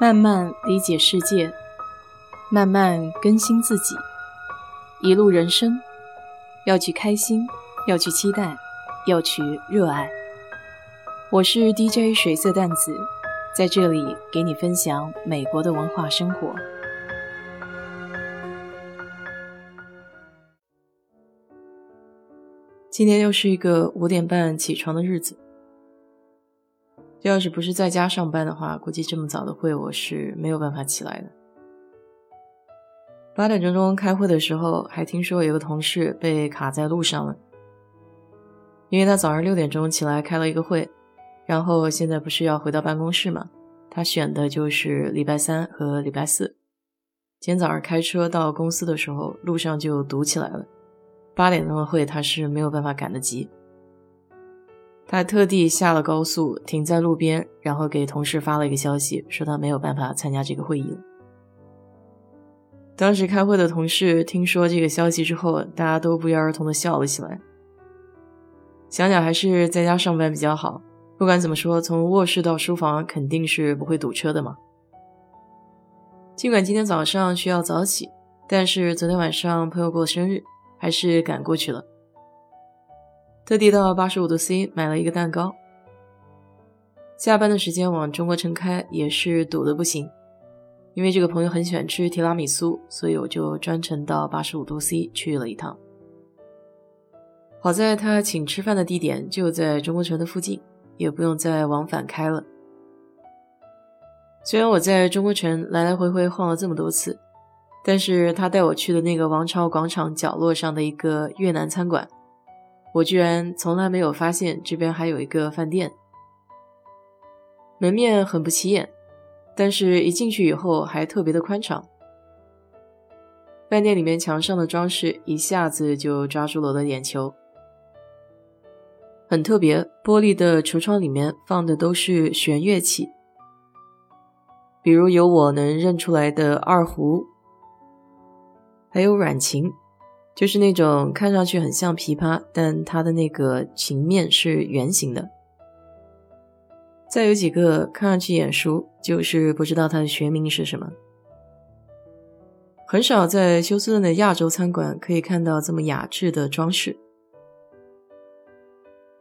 慢慢理解世界，慢慢更新自己。一路人生，要去开心，要去期待，要去热爱。我是 DJ 水色淡子，在这里给你分享美国的文化生活。今天又是一个五点半起床的日子。这要是不是在家上班的话，估计这么早的会我是没有办法起来的。八点钟钟开会的时候，还听说有个同事被卡在路上了，因为他早上六点钟起来开了一个会，然后现在不是要回到办公室嘛，他选的就是礼拜三和礼拜四。今天早上开车到公司的时候，路上就堵起来了。八点钟的会，他是没有办法赶得及。他特地下了高速，停在路边，然后给同事发了一个消息，说他没有办法参加这个会议了。当时开会的同事听说这个消息之后，大家都不约而同的笑了起来。想想还是在家上班比较好，不管怎么说，从卧室到书房肯定是不会堵车的嘛。尽管今天早上需要早起，但是昨天晚上朋友过生日。还是赶过去了，特地到八十五度 C 买了一个蛋糕。下班的时间往中国城开，也是堵得不行。因为这个朋友很喜欢吃提拉米苏，所以我就专程到八十五度 C 去了一趟。好在他请吃饭的地点就在中国城的附近，也不用再往返开了。虽然我在中国城来来回回晃了这么多次。但是他带我去的那个王朝广场角落上的一个越南餐馆，我居然从来没有发现这边还有一个饭店。门面很不起眼，但是一进去以后还特别的宽敞。饭店里面墙上的装饰一下子就抓住了我的眼球，很特别。玻璃的橱窗里面放的都是弦乐器，比如有我能认出来的二胡。还有软琴，就是那种看上去很像琵琶，但它的那个琴面是圆形的。再有几个看上去眼熟，就是不知道它的学名是什么。很少在休斯顿的亚洲餐馆可以看到这么雅致的装饰。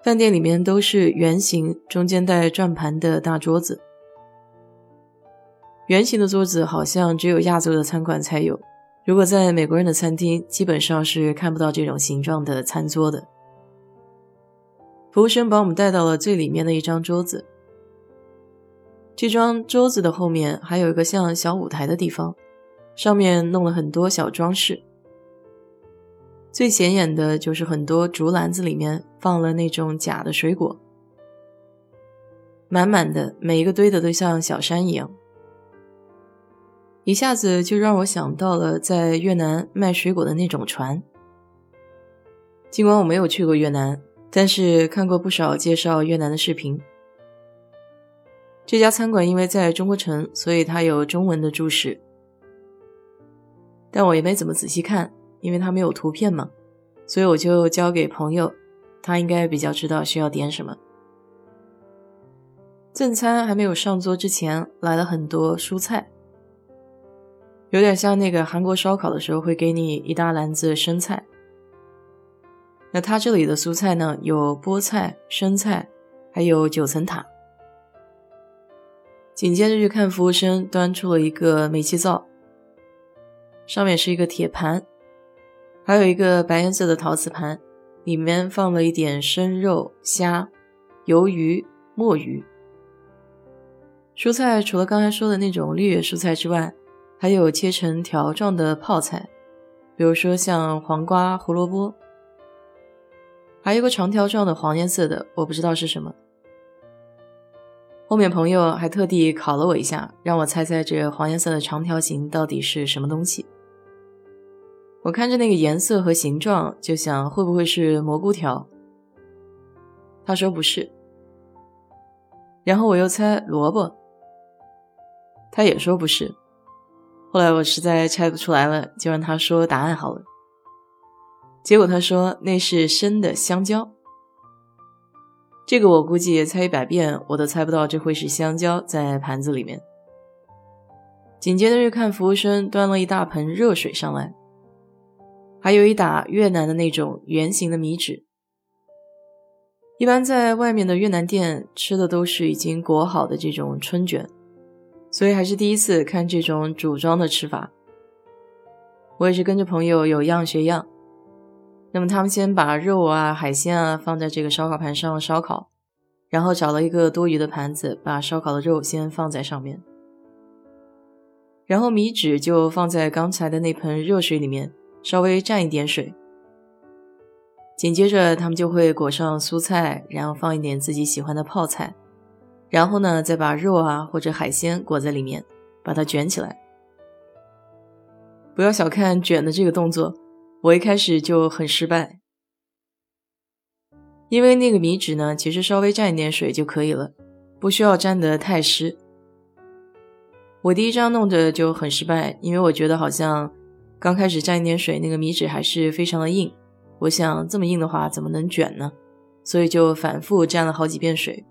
饭店里面都是圆形，中间带转盘的大桌子。圆形的桌子好像只有亚洲的餐馆才有。如果在美国人的餐厅，基本上是看不到这种形状的餐桌的。服务生把我们带到了最里面的一张桌子，这张桌子的后面还有一个像小舞台的地方，上面弄了很多小装饰。最显眼的就是很多竹篮子里面放了那种假的水果，满满的，每一个堆的都像小山一样。一下子就让我想到了在越南卖水果的那种船。尽管我没有去过越南，但是看过不少介绍越南的视频。这家餐馆因为在中国城，所以它有中文的注释，但我也没怎么仔细看，因为它没有图片嘛，所以我就交给朋友，他应该比较知道需要点什么。正餐还没有上桌之前，来了很多蔬菜。有点像那个韩国烧烤的时候会给你一大篮子生菜，那他这里的蔬菜呢，有菠菜、生菜，还有九层塔。紧接着就看服务生端出了一个煤气灶，上面是一个铁盘，还有一个白颜色的陶瓷盘，里面放了一点生肉、虾、鱿鱼、墨鱼。蔬菜除了刚才说的那种绿叶蔬菜之外，还有切成条状的泡菜，比如说像黄瓜、胡萝卜，还有个长条状的黄颜色的，我不知道是什么。后面朋友还特地考了我一下，让我猜猜这黄颜色的长条形到底是什么东西。我看着那个颜色和形状，就想会不会是蘑菇条？他说不是，然后我又猜萝卜，他也说不是。后来我实在猜不出来了，就让他说答案好了。结果他说那是生的香蕉。这个我估计猜一百遍我都猜不到这会是香蕉在盘子里面。紧接着就看服务生端了一大盆热水上来，还有一打越南的那种圆形的米纸。一般在外面的越南店吃的都是已经裹好的这种春卷，所以还是第一次看这种组装的吃法。我也是跟着朋友有样学样。那么他们先把肉啊、海鲜啊放在这个烧烤盘上烧烤，然后找了一个多余的盘子，把烧烤的肉先放在上面，然后米纸就放在刚才的那盆热水里面，稍微蘸一点水。紧接着他们就会裹上蔬菜，然后放一点自己喜欢的泡菜，然后呢再把肉啊或者海鲜裹在里面，把它卷起来。不要小看卷的这个动作。我一开始就很失败，因为那个米纸呢，其实稍微蘸一点水就可以了，不需要蘸得太湿。我第一张弄的就很失败，因为我觉得好像刚开始蘸一点水，那个米纸还是非常的硬。我想这么硬的话怎么能卷呢？所以就反复蘸了好几遍水，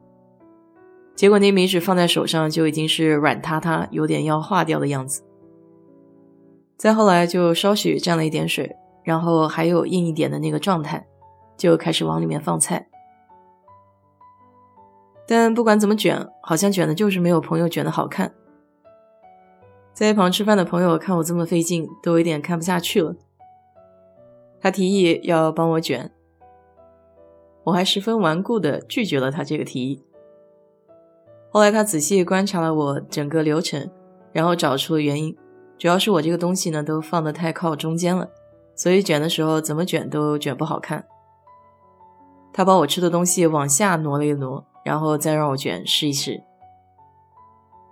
结果那米纸放在手上就已经是软塌塌，有点要化掉的样子。再后来就稍许蘸了一点水。然后还有硬一点的那个状态，就开始往里面放菜。但不管怎么卷，好像卷的就是没有朋友卷的好看。在一旁吃饭的朋友看我这么费劲，都有点看不下去了。他提议要帮我卷，我还十分顽固的拒绝了他这个提议。后来他仔细观察了我整个流程，然后找出了原因，主要是我这个东西呢都放的太靠中间了。所以卷的时候怎么卷都卷不好看。他把我吃的东西往下挪了一挪，然后再让我卷试一试。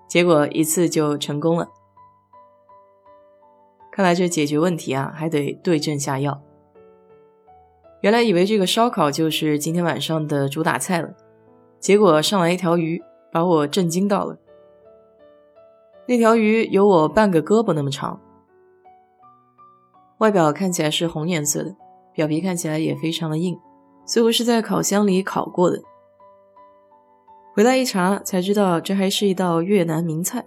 结果一次就成功了。看来这解决问题啊，还得对症下药。原来以为这个烧烤就是今天晚上的主打菜了，结果上来一条鱼，把我震惊到了。那条鱼有我半个胳膊那么长。外表看起来是红颜色的，表皮看起来也非常的硬，似乎是在烤箱里烤过的。回来一查才知道，这还是一道越南名菜。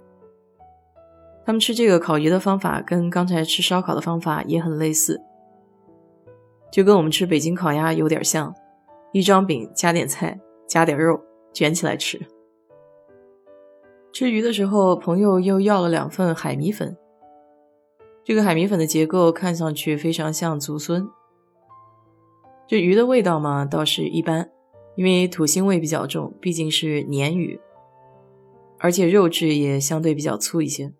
他们吃这个烤鱼的方法跟刚才吃烧烤的方法也很类似，就跟我们吃北京烤鸭有点像，一张饼加点菜，加点肉，卷起来吃。吃鱼的时候，朋友又要了两份海米粉。这个海米粉的结构看上去非常像竹荪。这鱼的味道嘛，倒是一般，因为土腥味比较重，毕竟是鲶鱼，而且肉质也相对比较粗一些。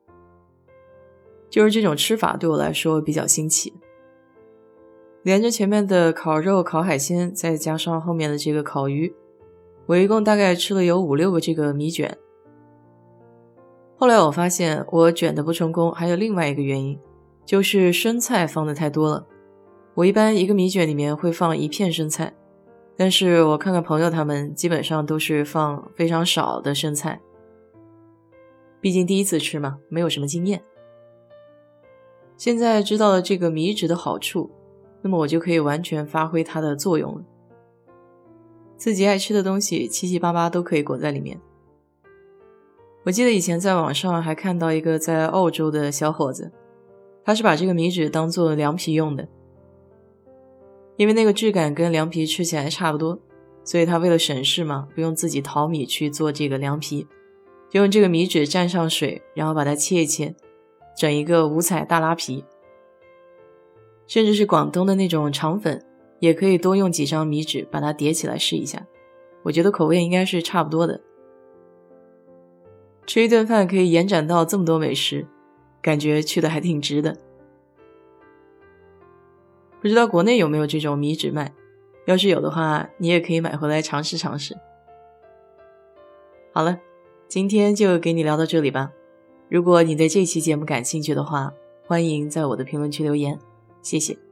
就是这种吃法对我来说比较新奇。连着前面的烤肉、烤海鲜，再加上后面的这个烤鱼，我一共大概吃了有五六个这个米卷。后来我发现我卷的不成功，还有另外一个原因。就是生菜放的太多了，我一般一个米卷里面会放一片生菜，但是我看看朋友他们基本上都是放非常少的生菜，毕竟第一次吃嘛，没有什么经验。现在知道了这个米纸的好处，那么我就可以完全发挥它的作用了。自己爱吃的东西七七八八都可以裹在里面。我记得以前在网上还看到一个在澳洲的小伙子。他是把这个米纸当做凉皮用的，因为那个质感跟凉皮吃起来差不多，所以他为了省事嘛，不用自己淘米去做这个凉皮，就用这个米纸蘸上水，然后把它切一切，整一个五彩大拉皮。甚至是广东的那种肠粉，也可以多用几张米纸把它叠起来试一下，我觉得口味应该是差不多的。吃一顿饭可以延展到这么多美食。感觉去的还挺值的，不知道国内有没有这种米纸卖？要是有的话，你也可以买回来尝试尝试。好了，今天就给你聊到这里吧。如果你对这期节目感兴趣的话，欢迎在我的评论区留言，谢谢。